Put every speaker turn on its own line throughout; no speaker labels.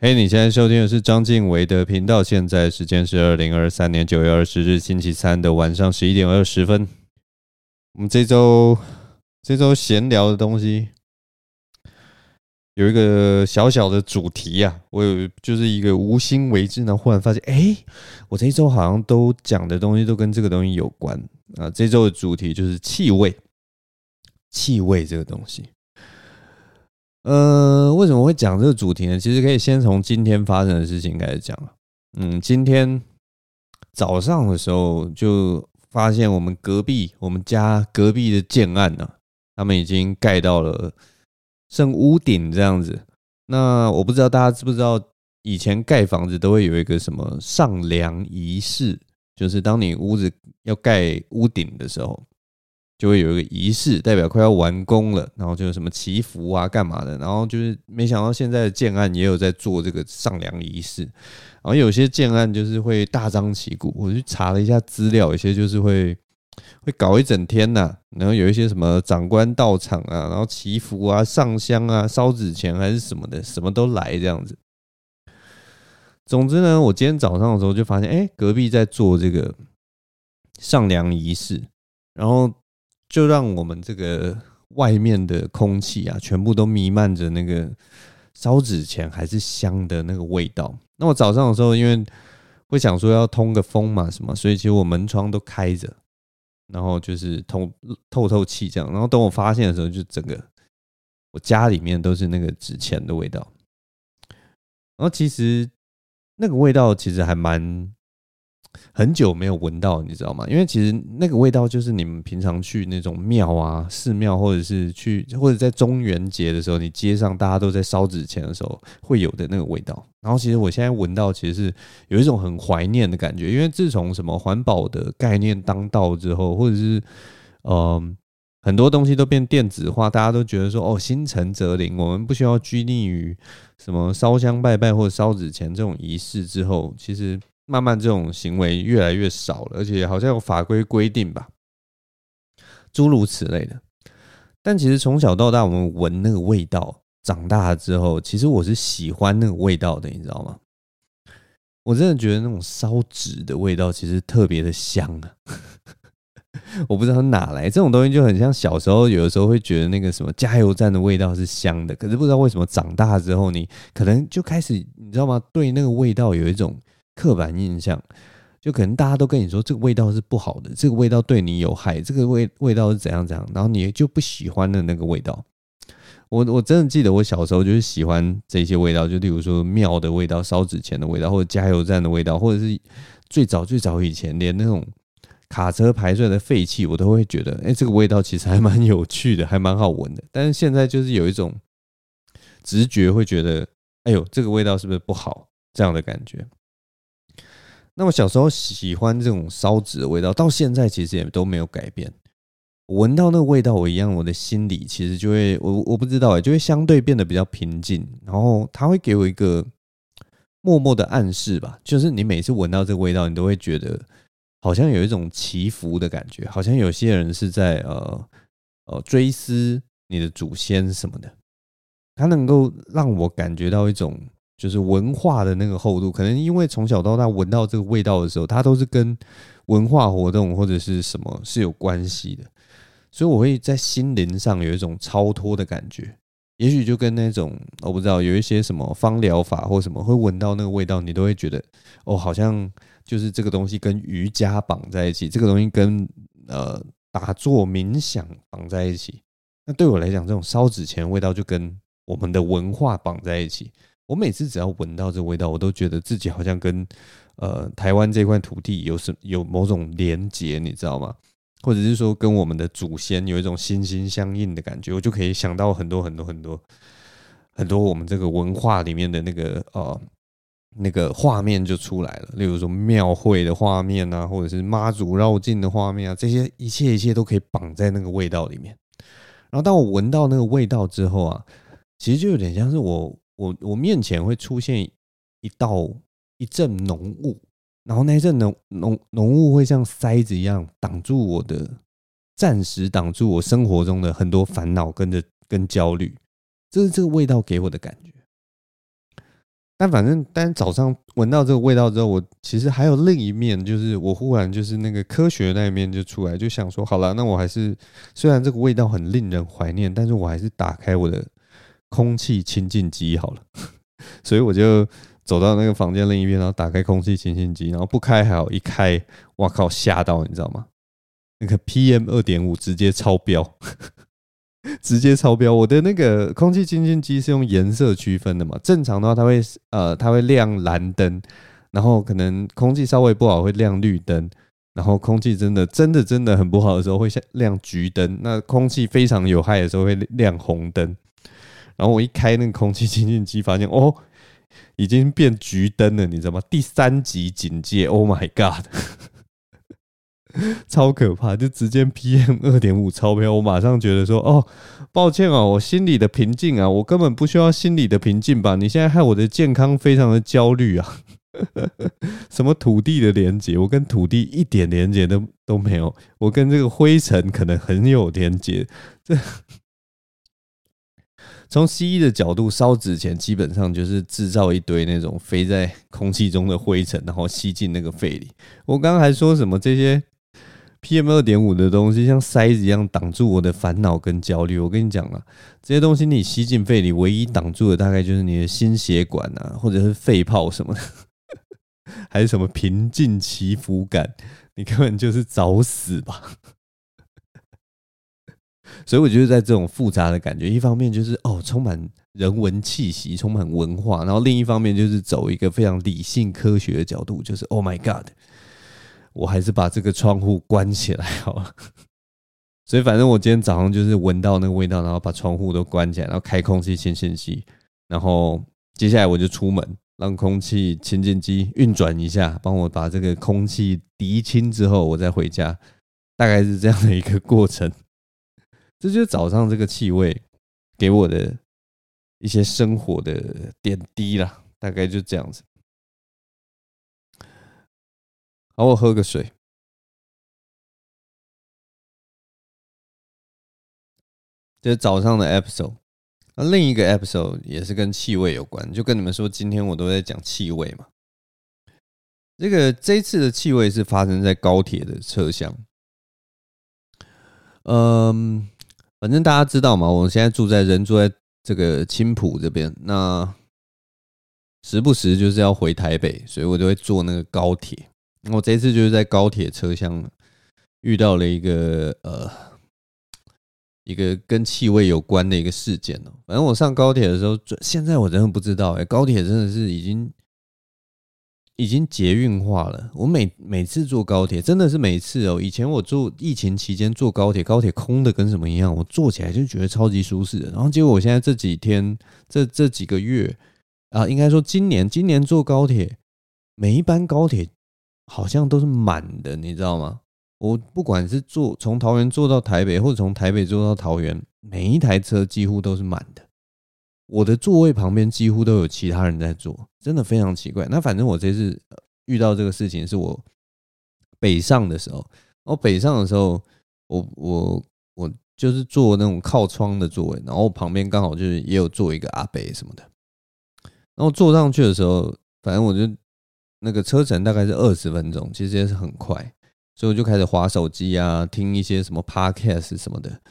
嘿，你现在收听的是章晋唯的频道，现在时间是二零二三年九月二十日星期三的晚上十一点二十分。我们这周这周闲聊的东西有一个小小的主题啊，我有就是一个无心为之，呢忽然发现，哎，我这一周好像都讲的东西都跟这个东西有关啊。这周的主题就是气味，气味这个东西。呃，为什么会讲这个主题呢？其实可以先从今天发生的事情开始讲。嗯，今天早上的时候就发现我们隔壁，我们家隔壁的建案呢，他们已经盖到了剩屋顶这样子。那我不知道大家知不知道，以前盖房子都会有一个什么上梁仪式，就是当你屋子要盖屋顶的时候。就会有一个仪式，代表快要完工了，然后就有什么祈福啊、干嘛的，然后就是没想到现在的建案也有在做这个上梁仪式，然后有些建案就是会大张旗鼓，我去查了一下资料，有些就是会会搞一整天呐、然后有一些什么长官到场啊，然后祈福啊、上香啊、烧纸钱还是什么的，什么都来这样子。总之呢，我今天早上的时候就发现，哎，隔壁在做这个上梁仪式，然后。就让我们这个外面的空气啊，全部都弥漫着那个烧纸钱还是香的那个味道。那我早上的时候，因为会想说要通个风嘛，什么，所以其实我门窗都开着，然后就是通透透气这样。然后等我发现的时候，就整个我家里面都是那个纸钱的味道。然后其实那个味道其实还蛮。很久没有闻到，你知道吗？因为其实那个味道就是你们平常去那种庙啊、寺庙，或者是去或者在中元节的时候，你街上大家都在烧纸钱的时候会有的那个味道。然后其实我现在闻到，其实是有一种很怀念的感觉。因为自从什么环保的概念当道之后，或者是嗯很多东西都变电子化，大家都觉得说哦，心诚则灵，我们不需要拘泥于什么烧香拜拜或者烧纸钱这种仪式之后，其实。慢慢这种行为越来越少了，而且好像有法规规定吧，诸如此类的。但其实从小到大，我们闻那个味道，长大了之后，其实我是喜欢那个味道的，你知道吗？我真的觉得那种烧纸的味道其实特别的香啊！我不知道哪来这种东西，就很像小时候有的时候会觉得那个什么加油站的味道是香的，可是不知道为什么长大之后，你可能就开始，你知道吗？对那个味道有一种。刻板印象，就可能大家都跟你说这个味道是不好的，这个味道对你有害，这个味味道是怎样怎样，然后你就不喜欢的那个味道。我我真的记得我小时候就是喜欢这些味道，就例如说庙的味道、烧纸钱的味道，或者加油站的味道，或者是最早最早以前连那种卡车排出来的废气，我都会觉得，哎、这个味道其实还蛮有趣的，还蛮好闻的。但是现在就是有一种直觉会觉得，哎呦，这个味道是不是不好？这样的感觉。那我小时候喜欢这种烧纸的味道，到现在其实也都没有改变。闻到那个味道，我一样，我的心里其实就会，我我不知道哎，就会相对变得比较平静。然后它会给我一个默默的暗示吧，就是你每次闻到这个味道，你都会觉得好像有一种祈福的感觉，好像有些人是在呃呃追思你的祖先什么的。它能够让我感觉到一种。就是文化的那个厚度，可能因为从小到大闻到这个味道的时候，它都是跟文化活动或者是什么是有关系的，所以我会在心灵上有一种超脱的感觉。也许就跟那种我不知道有一些什么芳疗法或什么，会闻到那个味道，你都会觉得哦，好像就是这个东西跟瑜伽绑在一起，这个东西跟呃打坐冥想绑在一起。那对我来讲，这种烧纸钱味道就跟我们的文化绑在一起。我每次只要闻到这味道，我都觉得自己好像跟呃台湾这块土地有什有某种连结，你知道吗？或者是说跟我们的祖先有一种心心相印的感觉，我就可以想到很多很多很多很多我们这个文化里面的那个呃那个画面就出来了。例如说庙会的画面啊，或者是妈祖绕境的画面啊，这些一切一切都可以绑在那个味道里面。然后当我闻到那个味道之后啊，其实就有点像是我。我我面前会出现一道一阵浓雾，然后那一阵浓浓浓雾会像塞子一样挡住我的，暂时挡住我生活中的很多烦恼跟着跟焦虑，这是这个味道给我的感觉。但反正，但早上闻到这个味道之后，我其实还有另一面，就是我忽然就是那个科学那一面就出来，就想说，好了，那我还是虽然这个味道很令人怀念，但是我还是打开我的空气清净机好了。所以我就走到那个房间另一边，然后打开空气清净机，然后不开还好，一开，哇靠，吓到你知道吗？那个 PM 二点五直接超标。直接超标！我的那个空气清净机是用颜色区分的嘛？正常的话，它会呃，它会亮蓝灯，然后可能空气稍微不好会亮绿灯，然后空气真的真的真的很不好的时候会亮橘灯，那空气非常有害的时候会亮红灯。然后我一开那个空气清净机，发现哦，已经变橘灯了，你知道吗？第三级警戒！Oh my god！超可怕，就直接 PM 二点五超标，我马上觉得说，哦，抱歉啊，我心里的平静啊，我根本不需要心里的平静吧？你现在害我的健康非常的焦虑啊！什么土地的连接，我跟土地一点连接都都没有，我跟这个灰尘可能很有连接。这从西医的角度，烧纸钱基本上就是制造一堆那种飞在空气中的灰尘，然后吸进那个肺里。我刚刚还说什么这些？PM 二点五的东西像塞子一样挡住我的烦恼跟焦虑。我跟你讲啊，这些东西你吸进肺里，唯一挡住的大概就是你的心血管啊，或者是肺泡什么的，还是什么平静祈福感，你根本就是找死吧。所以我觉得在这种复杂的感觉，一方面就是哦，充满人文气息，充满文化，然后另一方面就是走一个非常理性科学的角度，就是 Oh my God。我还是把这个窗户关起来好了，所以反正我今天早上就是闻到那个味道，然后把窗户都关起来，然后开空气清新机，然后接下来我就出门，让空气清净机运转一下，帮我把这个空气涤清之后，我再回家，大概是这样的一个过程。这就是早上这个气味给我的一些生活的点滴啦，大概就这样子。好，我喝个水。这是早上的 episode，那另一个 episode 也是跟气味有关，就跟你们说，今天我都在讲气味嘛。这个这次的气味是发生在高铁的车厢。嗯，反正大家知道嘛，我现在住在人住在这个青埔这边，那时不时就是要回台北，所以我就会坐那个高铁。我这次就是在高铁车厢遇到了一个呃一个跟气味有关的一个事件哦。反正我上高铁的时候，现在我真的不知道哎，高铁真的是已经已经捷运化了。我每每次坐高铁，真的是每次哦。以前我坐疫情期间坐高铁，高铁空的跟什么一样，我坐起来就觉得超级舒适的。然后结果我现在这几天这这几个月啊，应该说今年今年坐高铁，每一班高铁。好像都是满的，你知道吗？我不管是坐从桃园坐到台北，或者从台北坐到桃园，每一台车几乎都是满的。我的座位旁边几乎都有其他人在坐，真的非常奇怪。那反正我这次遇到这个事情是我北上的时候，我北上的时候，我我我就是坐那种靠窗的座位，然后旁边刚好就是也有坐一个阿伯什么的。然后坐上去的时候，反正我就。那个车程大概是二十分钟，其实也是很快，所以我就开始滑手机啊，听一些什么 podcast 什么的。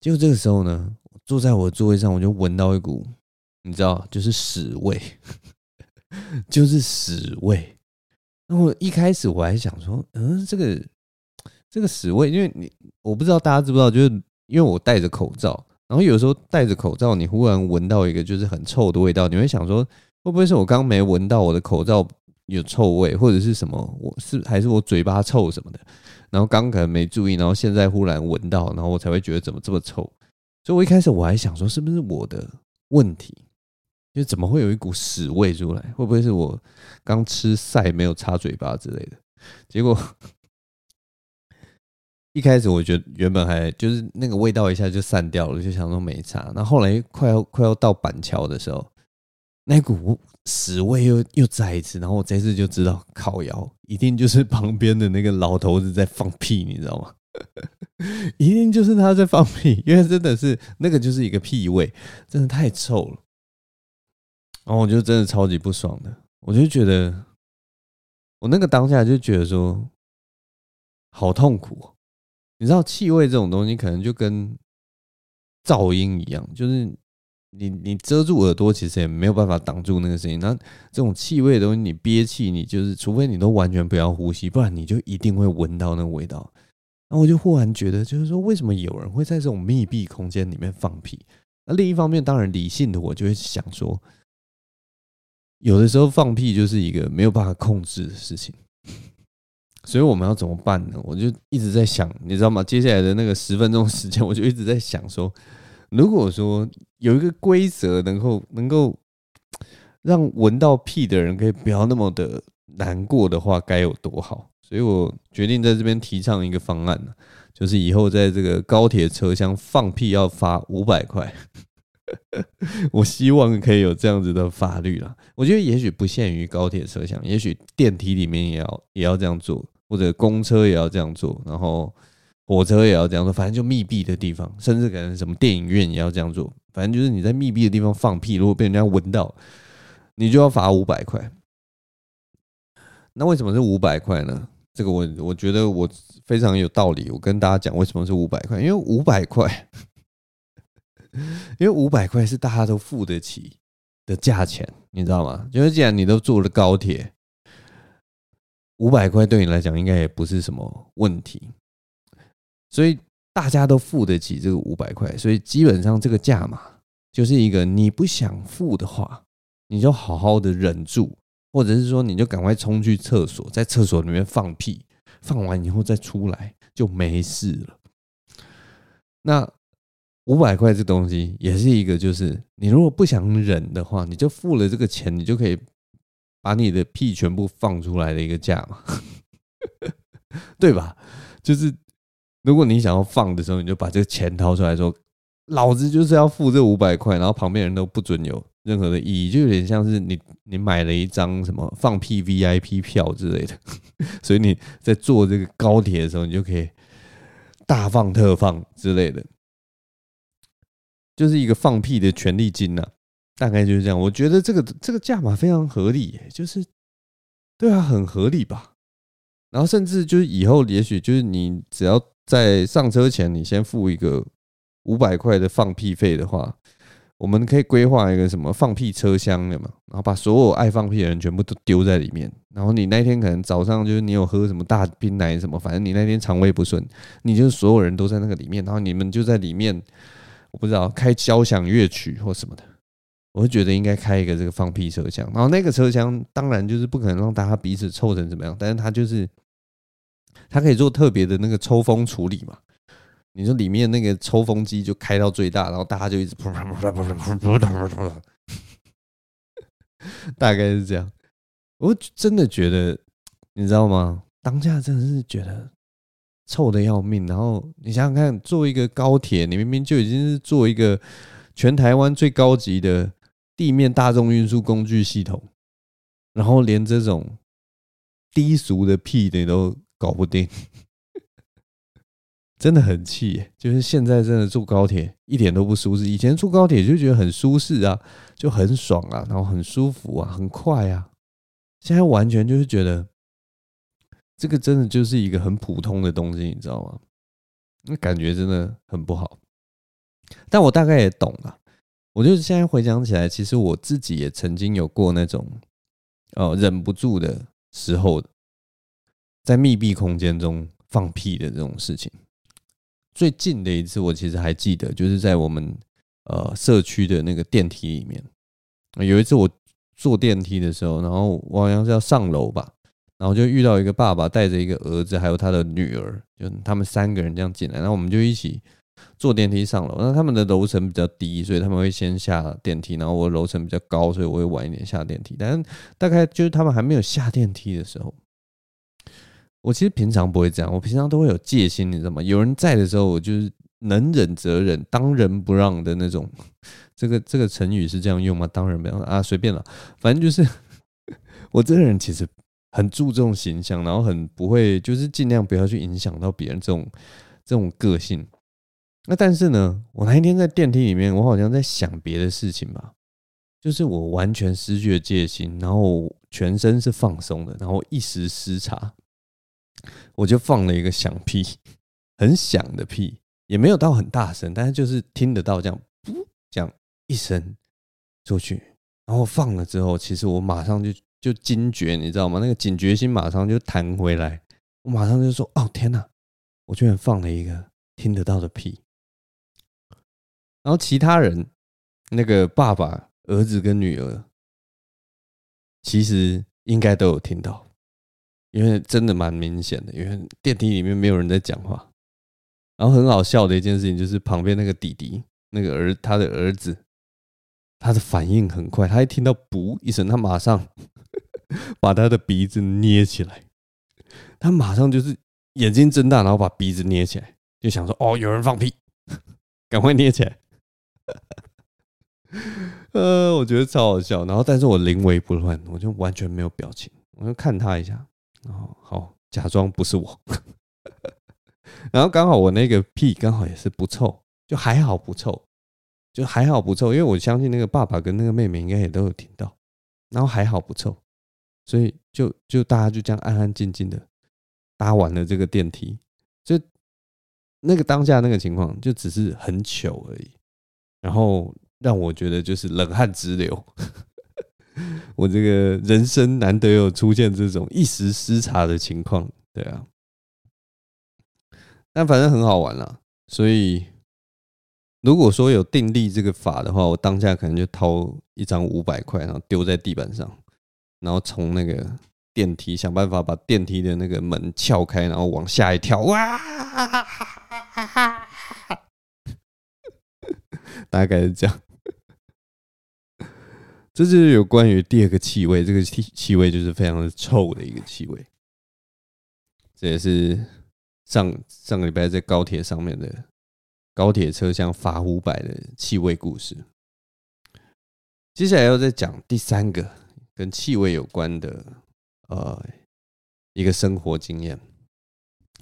就这个时候呢，坐在我的座位上，我就闻到一股，你知道，就是屎味，就是屎味。那我一开始我还想说，嗯，这个这个屎味，因为你我不知道大家知不知道，就是因为我戴着口罩，然后有时候戴着口罩，你忽然闻到一个就是很臭的味道，你会想说，会不会是我刚没闻到我的口罩？有臭味，或者是什么？我是还是我嘴巴臭什么的？然后刚可能没注意，然后现在忽然闻到，然后我才会觉得怎么这么臭。所以我一开始我还想说，是不是我的问题？就怎么会有一股屎味出来？会不会是我刚吃菜没有擦嘴巴之类的？结果 一开始我觉得原本还就是那个味道一下就散掉了，就想说没擦。然后后来快要快要到板桥的时候，那股。屎味又又再一次，然后我这次就知道烤窑一定就是旁边的那个老头子在放屁，你知道吗？一定就是他在放屁，因为真的是那个就是一个屁味，真的太臭了。然后我就真的超级不爽的，我就觉得我那个当下就觉得说好痛苦。你知道气味这种东西，可能就跟噪音一样，就是你你遮住耳朵，其实也没有办法挡住那个声音。那这种气味的东西，你憋气，你就是除非你都完全不要呼吸，不然你就一定会闻到那个味道。然后我就忽然觉得，就是说，为什么有人会在这种密闭空间里面放屁？那另一方面，当然理性的我就会想说，有的时候放屁就是一个没有办法控制的事情。所以我们要怎么办呢？我就一直在想，你知道吗？接下来的那个十分钟时间，我就一直在想说，如果说有一个规则能够能够让闻到屁的人可以不要那么的难过的话，该有多好。所以我决定在这边提倡一个方案，就是以后在这个高铁车厢放屁要罚五百块。我希望可以有这样子的法律啦。我觉得也许不限于高铁车厢，也许电梯里面也要也要这样做。或者公车也要这样做，然后火车也要这样做，反正就密闭的地方，甚至可能什么电影院也要这样做。反正就是你在密闭的地方放屁，如果被人家闻到，你就要罚五百块。那为什么是五百块呢？这个我我觉得我非常有道理。我跟大家讲为什么是五百块，因为五百块，因为五百块是大家都付得起的价钱，你知道吗？因为既然你都坐了高铁。五百块对你来讲应该也不是什么问题，所以大家都付得起这个五百块，所以基本上这个价码就是一个你不想付的话，你就好好的忍住，或者是说你就赶快冲去厕所，在厕所里面放屁，放完以后再出来就没事了。那五百块这东西也是一个，就是你如果不想忍的话，你就付了这个钱，你就可以。把你的屁全部放出来的一个价嘛，对吧？就是如果你想要放的时候，你就把这个钱掏出来说，老子就是要付这五百块，然后旁边人都不准有任何的意义，就有点像是你你买了一张什么放屁 VIP 票之类的，所以你在坐这个高铁的时候，你就可以大放特放之类的，就是一个放屁的权利金呐。大概就是这样，我觉得这个这个价码非常合理，就是对啊，很合理吧。然后甚至就是以后，也许就是你只要在上车前，你先付一个五百块的放屁费的话，我们可以规划一个什么放屁车厢的嘛，然后把所有爱放屁的人全部都丢在里面。然后你那天可能早上就是你有喝什么大冰奶什么，反正你那天肠胃不顺，你就所有人都在那个里面，然后你们就在里面，我不知道开交响乐曲或什么的。我会觉得应该开一个这个放屁车厢，然后那个车厢当然就是不可能让大家彼此臭成怎么样，但是它就是它可以做特别的那个抽风处理嘛。你说里面那个抽风机就开到最大，然后大家就一直噗噗噗噗噗噗噗噗，大概是这样。我真的觉得，你知道吗？当下真的是觉得臭得要命。然后你想想看，坐一个高铁，你明明就已经是坐一个全台湾最高级的。地面大众运输工具系统，然后连这种低俗的屁你都搞不定，真的很气。就是现在真的坐高铁一点都不舒适，以前坐高铁就觉得很舒适啊，就很爽啊，然后很舒服啊，很快啊。现在完全就是觉得这个真的就是一个很普通的东西，你知道吗？那感觉真的很不好。但我大概也懂了。我就是现在回想起来，其实我自己也曾经有过那种，呃，忍不住的时候，在密闭空间中放屁的这种事情。最近的一次，我其实还记得，就是在我们呃社区的那个电梯里面，有一次我坐电梯的时候，然后我好像是要上楼吧，然后就遇到一个爸爸带着一个儿子，还有他的女儿，就他们三个人这样进来，然后我们就一起。坐电梯上楼，那他们的楼层比较低，所以他们会先下电梯。然后我楼层比较高，所以我会晚一点下电梯。但是大概就是他们还没有下电梯的时候，我其实平常不会这样，我平常都会有戒心，你知道吗？有人在的时候，我就是能忍则忍，当仁不让的那种。这个这个成语是这样用吗？当仁不让啊，随便了，反正就是 我这个人其实很注重形象，然后很不会，就是尽量不要去影响到别人这种这种个性。那但是呢，我那一天在电梯里面，我好像在想别的事情吧，就是我完全失去了戒心，然后全身是放松的，然后一时失察，我就放了一个响屁，很响的屁，也没有到很大声，但是就是听得到这样，噗，这样一声出去，然后放了之后，其实我马上就就惊觉，你知道吗？那个警觉心马上就弹回来，我马上就说：“哦，天哪，我居然放了一个听得到的屁。”然后其他人，那个爸爸、儿子跟女儿，其实应该都有听到，因为真的蛮明显的。因为电梯里面没有人在讲话。然后很好笑的一件事情就是，旁边那个弟弟，那个儿他的儿子，他的反应很快，他一听到“噗”一声，他马上 把他的鼻子捏起来，他马上就是眼睛睁大，然后把鼻子捏起来，就想说：“哦，有人放屁，赶快捏起来。”呃，我觉得超好笑。然后，但是我临危不乱，我就完全没有表情，我就看他一下，哦好假装不是我。然后刚好我那个屁刚好也是不臭，就还好不臭，就还好不臭，因为我相信那个爸爸跟那个妹妹应该也都有听到。然后还好不臭，所以就就大家就这样安安静静的搭完了这个电梯，就那个当下那个情况就只是很糗而已。然后让我觉得就是冷汗直流，我这个人生难得有出现这种一时失察的情况，对啊，但反正很好玩啦。所以如果说有定力这个法的话，我当下可能就掏一张五百块，然后丢在地板上，然后从那个电梯想办法把电梯的那个门撬开，然后往下一跳，哇！大概是这样，这就是有关于第二个气味，这个气气味就是非常的臭的一个气味。这也是上上个礼拜在高铁上面的高铁车厢罚五百的气味故事。接下来要再讲第三个跟气味有关的呃一个生活经验。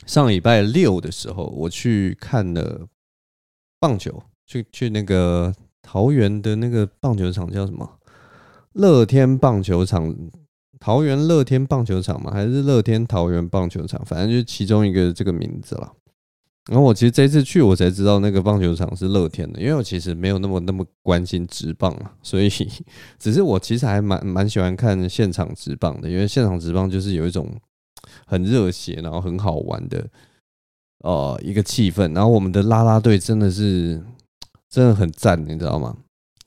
上礼拜六的时候，我去看了棒球。去去那个桃园的那个棒球场叫什么？乐天棒球场，桃园乐天棒球场吗？还是乐天桃园棒球场？反正就是其中一个这个名字了。然后我其实这次去，我才知道那个棒球场是乐天的，因为我其实没有那么那么关心职棒啊，所以 只是我其实还蛮蛮喜欢看现场职棒的，因为现场职棒就是有一种很热血，然后很好玩的呃一个气氛。然后我们的啦啦队真的是。真的很赞，你知道吗？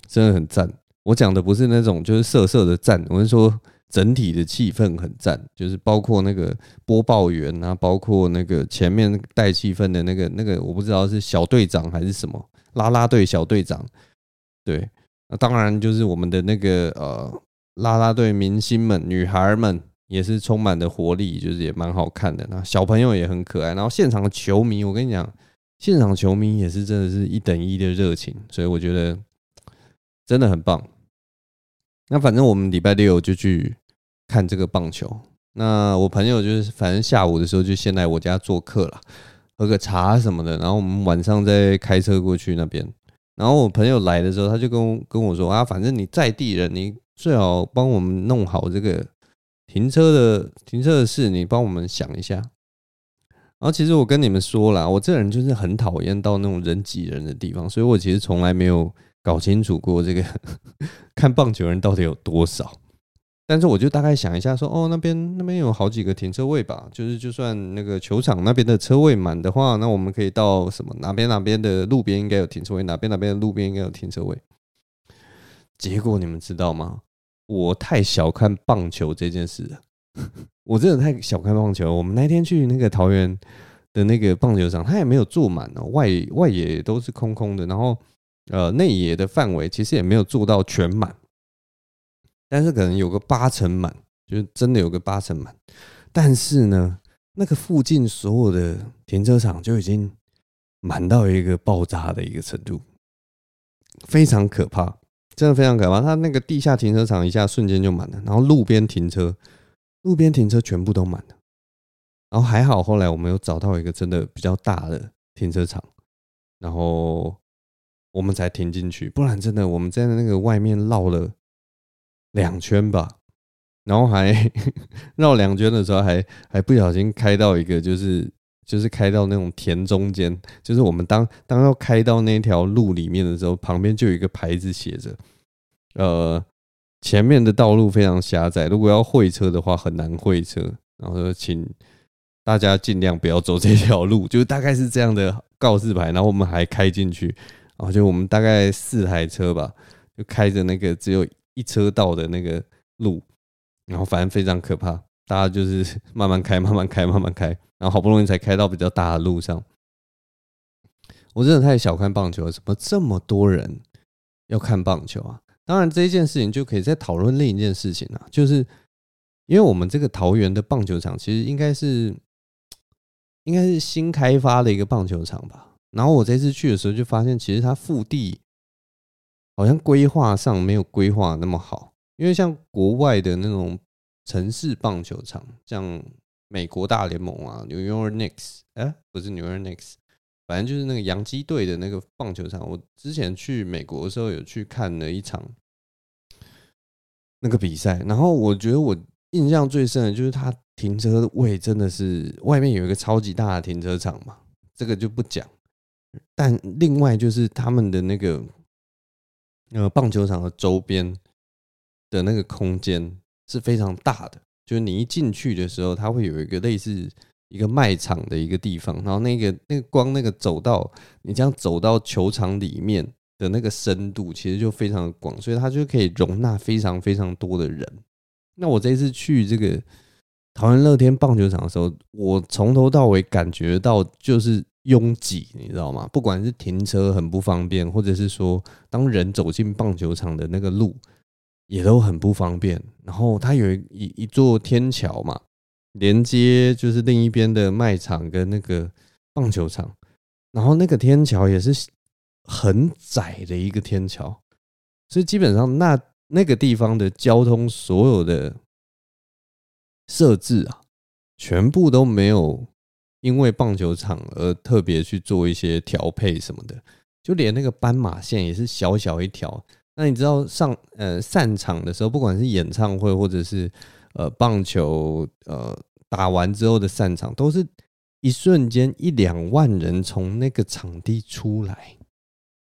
真的很赞。我讲的不是那种就是色色的赞，我是说整体的气氛很赞，就是包括那个播报员啊，包括那个前面带气氛的那个那个，我不知道是小队长还是什么啦啦队小队长。对，那当然就是我们的那个呃啦啦队明星们，女孩们也是充满的活力，就是也蛮好看的。那小朋友也很可爱，然后现场的球迷，我跟你讲。现场球迷也是真的是一等一的热情，所以我觉得真的很棒。那反正我们礼拜六就去看这个棒球。那我朋友就是反正下午的时候就先来我家做客了，喝个茶什么的。然后我们晚上再开车过去那边。然后我朋友来的时候，他就跟跟我说啊，反正你在地人，你最好帮我们弄好这个停车的停车的事，你帮我们想一下。然后其实我跟你们说了，我这人就是很讨厌到那种人挤人的地方，所以我其实从来没有搞清楚过这个看棒球人到底有多少。但是我就大概想一下，说哦，那边那边有好几个停车位吧，就是就算那个球场那边的车位满的话，那我们可以到什么哪边哪边的路边应该有停车位，哪边哪边的路边应该有停车位。结果你们知道吗？我太小看棒球这件事了。我真的太小看棒球。我们那天去那个桃园的那个棒球场，它也没有坐满哦，外外野都是空空的。然后呃，内野的范围其实也没有做到全满，但是可能有个八成满，就是真的有个八成满。但是呢，那个附近所有的停车场就已经满到一个爆炸的一个程度，非常可怕，真的非常可怕。它那个地下停车场一下瞬间就满了，然后路边停车。路边停车全部都满了，然后还好，后来我们有找到一个真的比较大的停车场，然后我们才停进去，不然真的我们在那个外面绕了两圈吧，然后还 绕两圈的时候还还不小心开到一个就是就是开到那种田中间，就是我们当当要开到那条路里面的时候，旁边就有一个牌子写着，呃，前面的道路非常狭窄，如果要会车的话很难会车，然后说请大家尽量不要走这条路，就大概是这样的告示牌，然后我们还开进去，然后就我们大概四台车吧，就开着那个只有。一车道的那个路，然后反正非常可怕，大家就是 慢慢开，慢慢开，慢慢开，然后好不容易才开到比较大的路上。我真的太小看棒球了，怎么这么多人要看棒球啊？当然，这一件事情就可以再讨论另一件事情啊，就是因为我们这个桃园的棒球场其实应该是 应该是新开发的一个棒球场吧。然后我这次去的时候就发现，其实它腹地。好像规划上没有规划那么好，因为像国外的那种城市棒球场，像美国大联盟啊，New York Knicks，哎，不是 New York Knicks，反正就是那个洋基队的那个棒球场。我之前去美国的时候有去看了一场那个比赛，然后我觉得我印象最深的就是它停车位真的是外面有一个超级大的停车场嘛，这个就不讲。但另外就是他们的那个。呃，棒球场的周边的那个空间是非常大的，就是你一进去的时候，它会有一个类似一个卖场的一个地方，然后那个那个光那个走到，你这样走到球场里面的那个深度，其实就非常的广，所以它就可以容纳非常非常多的人。那我这次去这个桃园乐天棒球场的时候，我从头到尾感觉到就是。拥挤，你知道吗？不管是停车很不方便，或者是说当人走进棒球场的那个路也都很不方便。然后它有一一座天桥嘛，连接就是另一边的卖场跟那个棒球场。然后那个天桥也是很窄的一个天桥，所以基本上那那个地方的交通所有的设置啊，全部都没有。因为棒球场而特别去做一些调配什么的，就连那个斑马线也是小小一条。那你知道上呃散场的时候，不管是演唱会或者是呃棒球呃打完之后的散场，都是一瞬间一两万人从那个场地出来。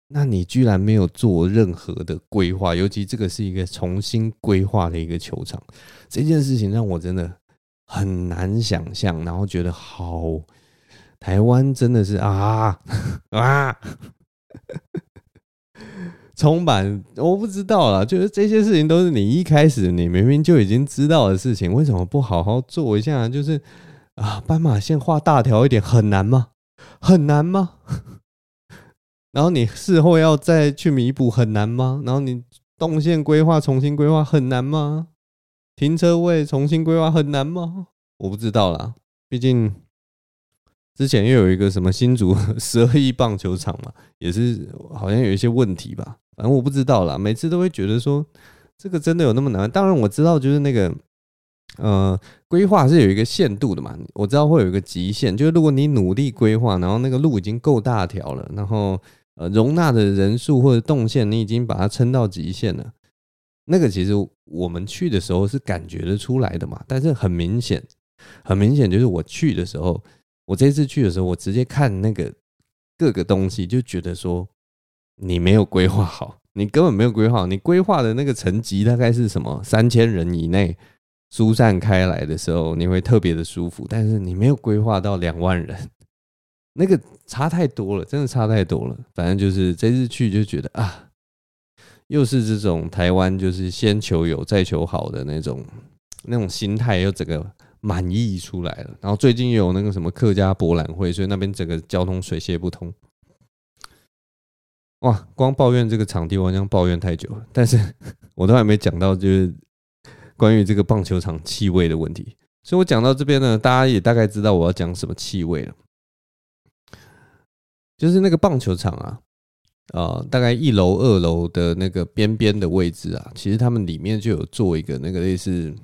那你居然没有做任何的规划，尤其这个是一个重新规划的一个球场，这件事情让我真的。很难想象，然后觉得好，台湾真的是啊啊，充满我不知道啦，就是这些事情都是你一开始你明明就已经知道的事情，为什么不好好做一下？就是啊，斑马线画大条一点很难吗？很难吗？然后你事后要再去弥补很难吗？然后你动线规划重新规划很难吗？停车位重新规划很难吗？我不知道啦，毕竟之前又有一个什么新竹 十二亿棒球场嘛，也是好像有一些问题吧。反正我不知道啦，每次都会觉得说这个真的有那么难？当然我知道，就是那个呃规划是有一个限度的嘛。我知道会有一个极限，就是如果你努力规划，然后那个路已经够大条了，然后呃容纳的人数或者动线你已经把它撑到极限了。那个其实我们去的时候是感觉得出来的嘛，但是很明显，很明显就是我去的时候，我这次去的时候，我直接看那个各个东西，就觉得说你没有规划好，你根本没有规划好，你规划的那个层级大概是什么三千人以内疏散开来的时候，你会特别的舒服，但是你没有规划到两万人，那个差太多了，真的差太多了。反正就是这次去就觉得啊。又是这种台湾，就是先求有再求好的那种那种心态，又整个满溢出来了。然后最近有那个什么客家博览会，所以那边整个交通水泄不通。哇，光抱怨这个场地，我好像抱怨太久了。但是我都还没讲到，就是关于这个棒球场气味的问题。所以我讲到这边呢，大家也大概知道我要讲什么气味了。就是那个棒球场啊。呃，大概一楼、二楼的那个边边的位置啊，其实他们里面就有做一个那个类似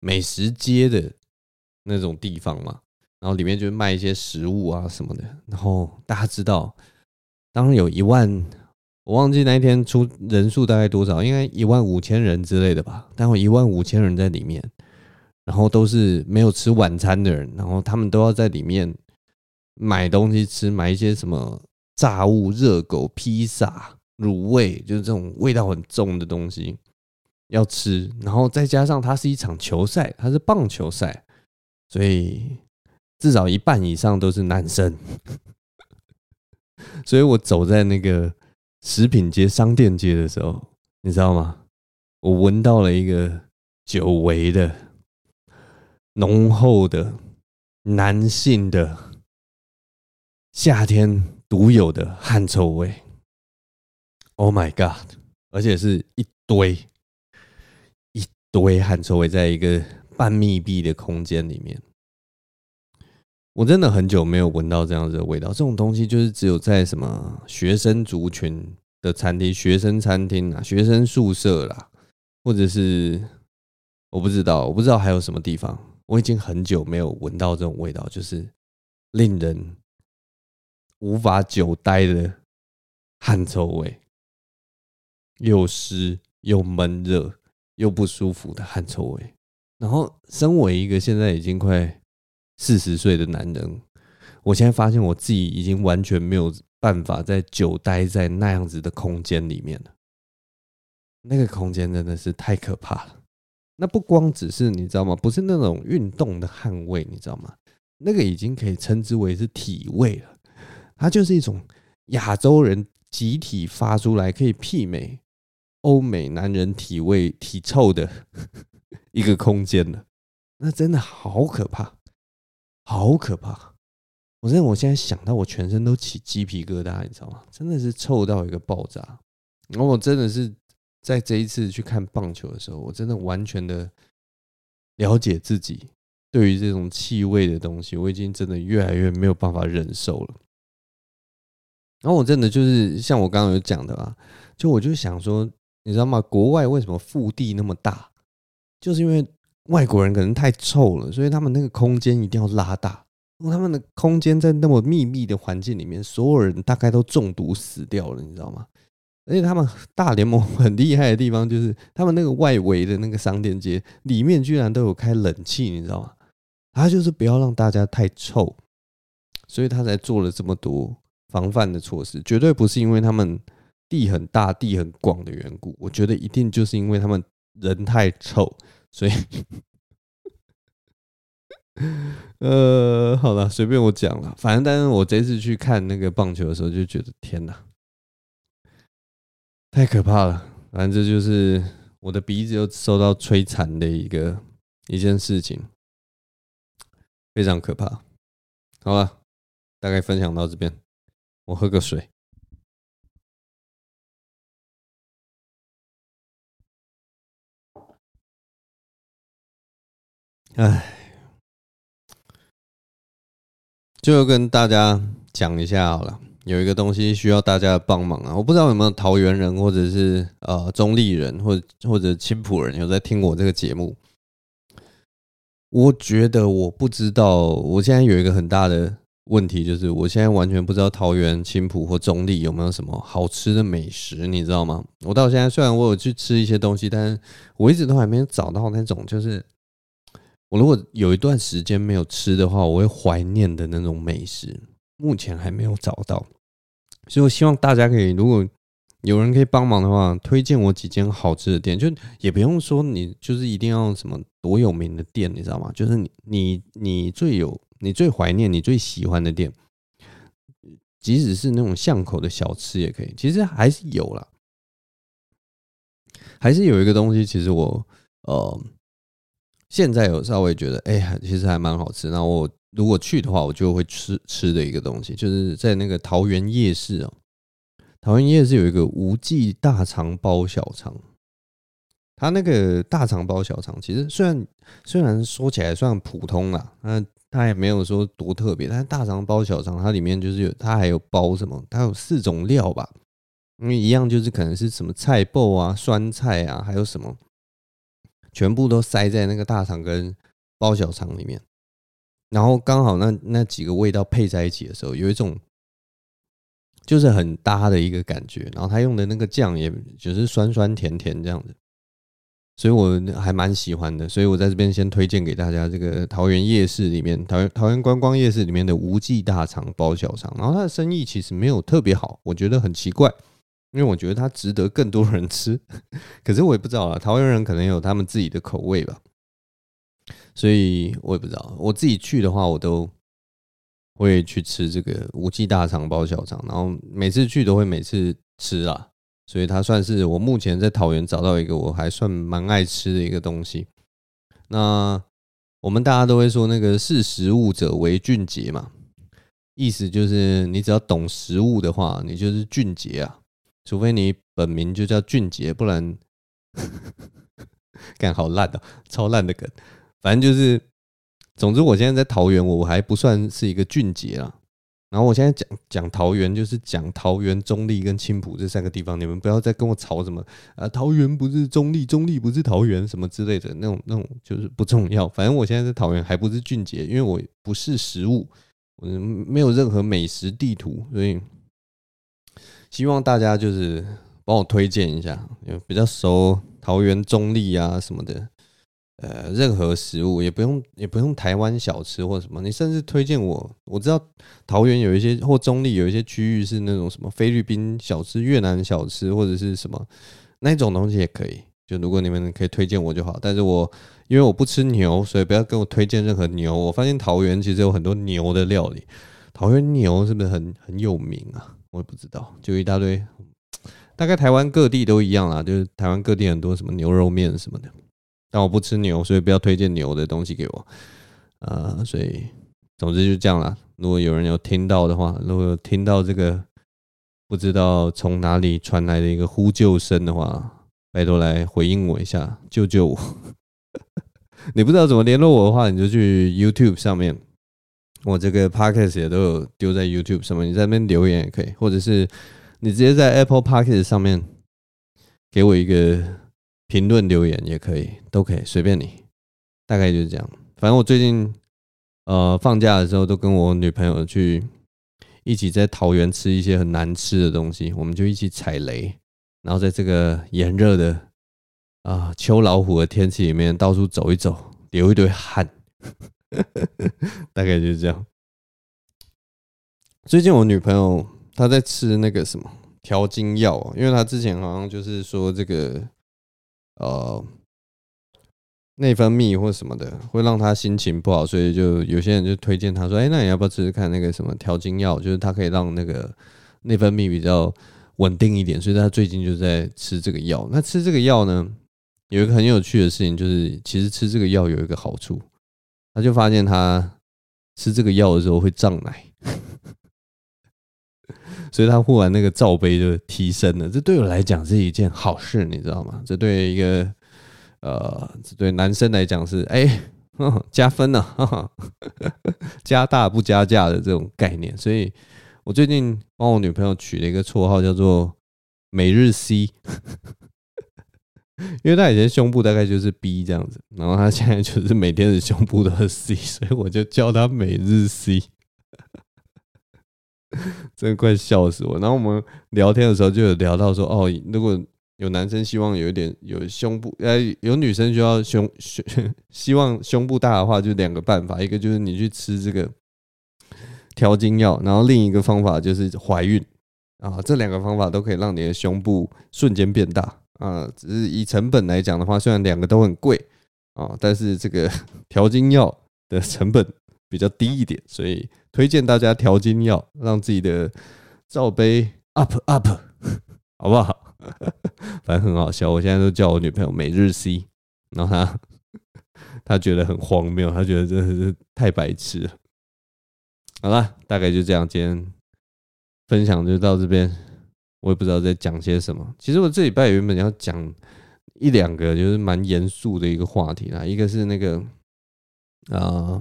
美食街的那种地方嘛，然后里面就卖一些食物啊什么的。然后大家知道，当有一万，我忘记那一天出人数大概多少，应该一万五千人之类的吧。但有一万五千人在里面，然后都是没有吃晚餐的人，然后他们都要在里面买东西吃，买一些什么炸物、热狗、披萨、卤味，就是这种味道很重的东西要吃。然后再加上它是一场球赛，它是棒球赛，所以至少一半以上都是男生。所以我走在那个。食品街、商店街的时候，你知道吗？我闻到了一个久违的、浓厚的、男性的夏天独有的汗臭味。Oh my god！而且是一堆一堆汗臭味，在一个半密闭的空间里面。我真的很久没有闻到这样子的味道。这种东西就是只有在什么学生族群的餐厅、学生餐厅啊、学生宿舍啦，或者是我不知道，我不知道还有什么地方。我已经很久没有闻到这种味道，就是令人无法久待的汗臭味，又湿又闷热又不舒服的汗臭味。然后，身为一个现在已经快四十岁的男人，我现在发现我自己已经完全没有办法再久待在那样子的空间里面了。那个空间真的是太可怕了。那不光只是你知道吗？不是那种运动的汗味，你知道吗？那个已经可以称之为是体味了。它就是一种亚洲人集体发出来，可以媲美欧美男人体味、体臭的 一个空间了。那真的好可怕。好可怕！我真的，我现在想到我全身都起鸡皮疙瘩，你知道吗？真的是臭到一个爆炸。然后我真的是在这一次去看棒球的时候，我真的完全的了解自己对于这种气味的东西，我已经真的越来越没有办法忍受了。然后我真的就是像我刚刚有讲的啊，就我就想说，你知道吗？国外为什么腹地那么大？就是因为。外国人可能太臭了，所以他们那个空间一定要拉大。他们的空间在那么密闭的环境里面，所有人大概都中毒死掉了，你知道吗？而且他们 大联盟很厉害的地方，就是他们那个外围的那个商店街里面居然都有开冷气，你知道吗？他就是不要让大家太臭，所以他才做了这么多防范的措施。绝对不是因为他们地很大、地很广的缘故，我觉得一定就是因为他们人太臭。所以，呃，好了，随便我讲了。反正，但是我这次去看那个棒球的时候，就觉得天哪，太可怕了。反正这就是我的鼻子又受到摧残的一个一件事情，非常可怕。好了，大概分享到这边，我喝个水。哎，最后跟大家讲一下好了，有一个东西需要大家帮忙啊！我不知道有没有桃园人，或者是呃中坜人，或者或者青埔人有在听我这个节目。我觉得我不知道，我现在有一个很大的问题，就是我现在完全不知道桃园、青埔或中立有没有什么好吃的美食，你知道吗？我到现在虽然我有去吃一些东西，但是我一直都还没有找到那种就是。我如果有一段时间没有吃的话，我会怀念的那种美食，目前还没有找到，所以我希望大家可以，如果有人可以帮忙的话，推荐我几间好吃的店，就也不用说你就是一定要什么多有名的店，你知道吗？就是你你你最有你最怀念你最喜欢的店，即使是那种巷口的小吃也可以，其实还是有啦，还是有一个东西，其实我呃。现在有稍微觉得，哎呀，其实还蛮好吃。那我如果去的话，我就会吃吃的一个东西，就是在那个桃园夜市哦。桃园夜市有一个吴记大肠包小肠，它那个大肠包小肠，其实虽然虽然说起来算普通啦，那它也没有说多特别。但是大肠包小肠，它里面就是有，它还有包什么？它有四种料吧？因为一样就是可能是什么菜脯啊、酸菜啊，还有什么？全部都塞在那个大肠跟包小肠里面，然后刚好那那几个味道配在一起的时候，有一种就是很搭的一个感觉。然后他用的那个酱，也就是酸酸甜甜这样子，所以我还蛮喜欢的。所以我在这边先推荐给大家这个桃园夜市里面，桃园桃园观光夜市里面的吴记大肠包小肠。然后它的生意其实没有特别好，我觉得很奇怪，因为我觉得它值得更多人吃。可是我也不知道啊，桃园人可能有他们自己的口味吧。所以我也不知道，我自己去的话，我都会去吃这个吴记大肠包小肠，然后每次去都会每次吃啊，所以它算是我目前在桃园找到一个我还算蛮爱吃的一个东西。那我们大家都会说那个识食物者为俊杰嘛，意思就是你只要懂食物的话，你就是俊杰啊，除非你本名就叫俊杰，不然干好烂的，超烂的梗。反正就是，总之我现在在桃园，我还不算是一个俊杰啦。然后我现在讲讲桃园，就是讲桃园、中立跟青埔这三个地方。你们不要再跟我吵什么啊，桃园不是中立，中立不是桃园什么之类的那种那种，就是不重要。反正我现在在桃园还不是俊杰，因为我不是食物，我没有任何美食地图，所以希望大家就是帮我推荐一下，有比较熟桃园、中立啊什么的。呃，任何食物也不用，也不用台湾小吃或什么，你甚至推荐我。我知道桃园有一些或中坜有一些区域是那种什么菲律宾小吃、越南小吃或者是什么那种东西也可以。就如果你们可以推荐我就好。但是我因为我不吃牛，所以不要跟我推荐任何牛。我发现桃园其实有很多牛的料理。桃园牛是不是很很有名啊？我也不知道，就一大堆。大概台湾各地都一样啦，就是台湾各地很多什么牛肉面什么的。但我不吃牛，所以不要推荐牛的东西给我。啊，所以总之就这样啦。如果有人有听到的话，如果有听到这个不知道从哪里传来的一个呼救声的话，拜托来回应我一下，救救我！你不知道怎么联络我的话，你就去 YouTube 上面，我这个 Podcast 也都有丢在 YouTube 上面，你在那边留言也可以，或者是你直接在 Apple Podcast 上面给我一个。评论留言也可以，都可以，随便你。大概就是这样。反正我最近呃放假的时候，都跟我女朋友去一起在桃园吃一些很难吃的东西，我们就一起踩雷，然后在这个炎热的啊、秋老虎的天气里面到处走一走，流一堆汗。大概就是这样。最近我女朋友她在吃那个什么调经药，因为她之前好像就是说这个。呃，内分泌或什么的会让他心情不好，所以就有些人就推荐他说：“哎，那你要不要吃吃看那个什么调经药？就是它可以让那个内分泌比较稳定一点。”所以他最近就在吃这个药。那吃这个药呢，有一个很有趣的事情，就是其实吃这个药有一个好处，他就发现他吃这个药的时候会胀奶。所以他忽然那个罩杯就提升了，这对我来讲是一件好事，你知道吗？这对一个呃，这对男生来讲是哎 加分了，啊，加大不加价的这种概念。所以我最近帮我女朋友取了一个绰号，叫做“每日 C”，因为她以前胸部大概就是 B 这样子，然后她现在就是每天的胸部都是 C，所以我就叫她“每日 C”。真快笑死我！然后我们聊天的时候就有聊到说，哦，如果有男生希望有一点有胸部，呃，有女生需要胸胸 希望胸部大的话，就两个办法，一个就是你去吃这个调经药，然后另一个方法就是怀孕啊。这两个方法都可以让你的胸部瞬间变大啊。只是以成本来讲的话，虽然两个都很贵啊，但是这个调经药的成本比较低一点，所以。推荐大家调经药，让自己的罩杯 up up，好不好？反正很好笑。我现在都叫我女朋友每日 C，然后她 她觉得很荒谬，她觉得真的是太白痴了。好了，大概就这样，今天分享就到这边。我也不知道在讲些什么。其实我这礼拜原本要讲一两个，就是蛮严肃的一个话题啦。一个是那个啊、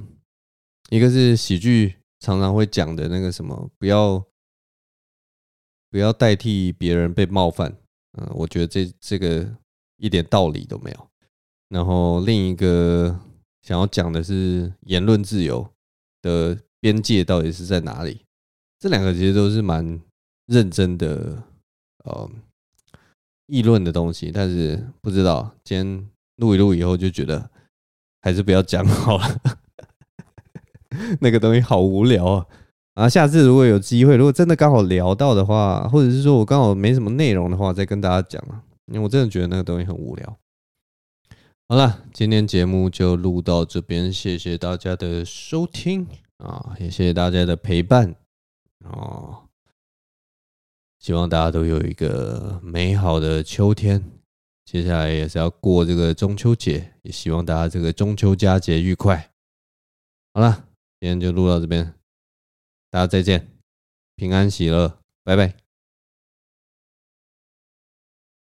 一个是喜剧。常常会讲的那个什么，不要不要代替别人被冒犯，嗯，我觉得这这个一点道理都没有。然后另一个想要讲的是言论自由的边界到底是在哪里？这两个其实都是蛮认真的呃议论的东西，但是不知道今天录一录以后就觉得还是不要讲好了，那个东西好无聊啊！啊，下次如果有机会，如果真的刚好聊到的话，或者是说我刚好没什么内容的话，再跟大家讲啊，因为我真的觉得那个东西很无聊。好了，今天节目就录到这边，谢谢大家的收听啊，也谢谢大家的陪伴哦。希望大家都有一个美好的秋天，接下来也是要过这个中秋节，也希望大家这个中秋佳节愉快。好了，今天就录到这边，大家再见，平安喜乐，拜拜。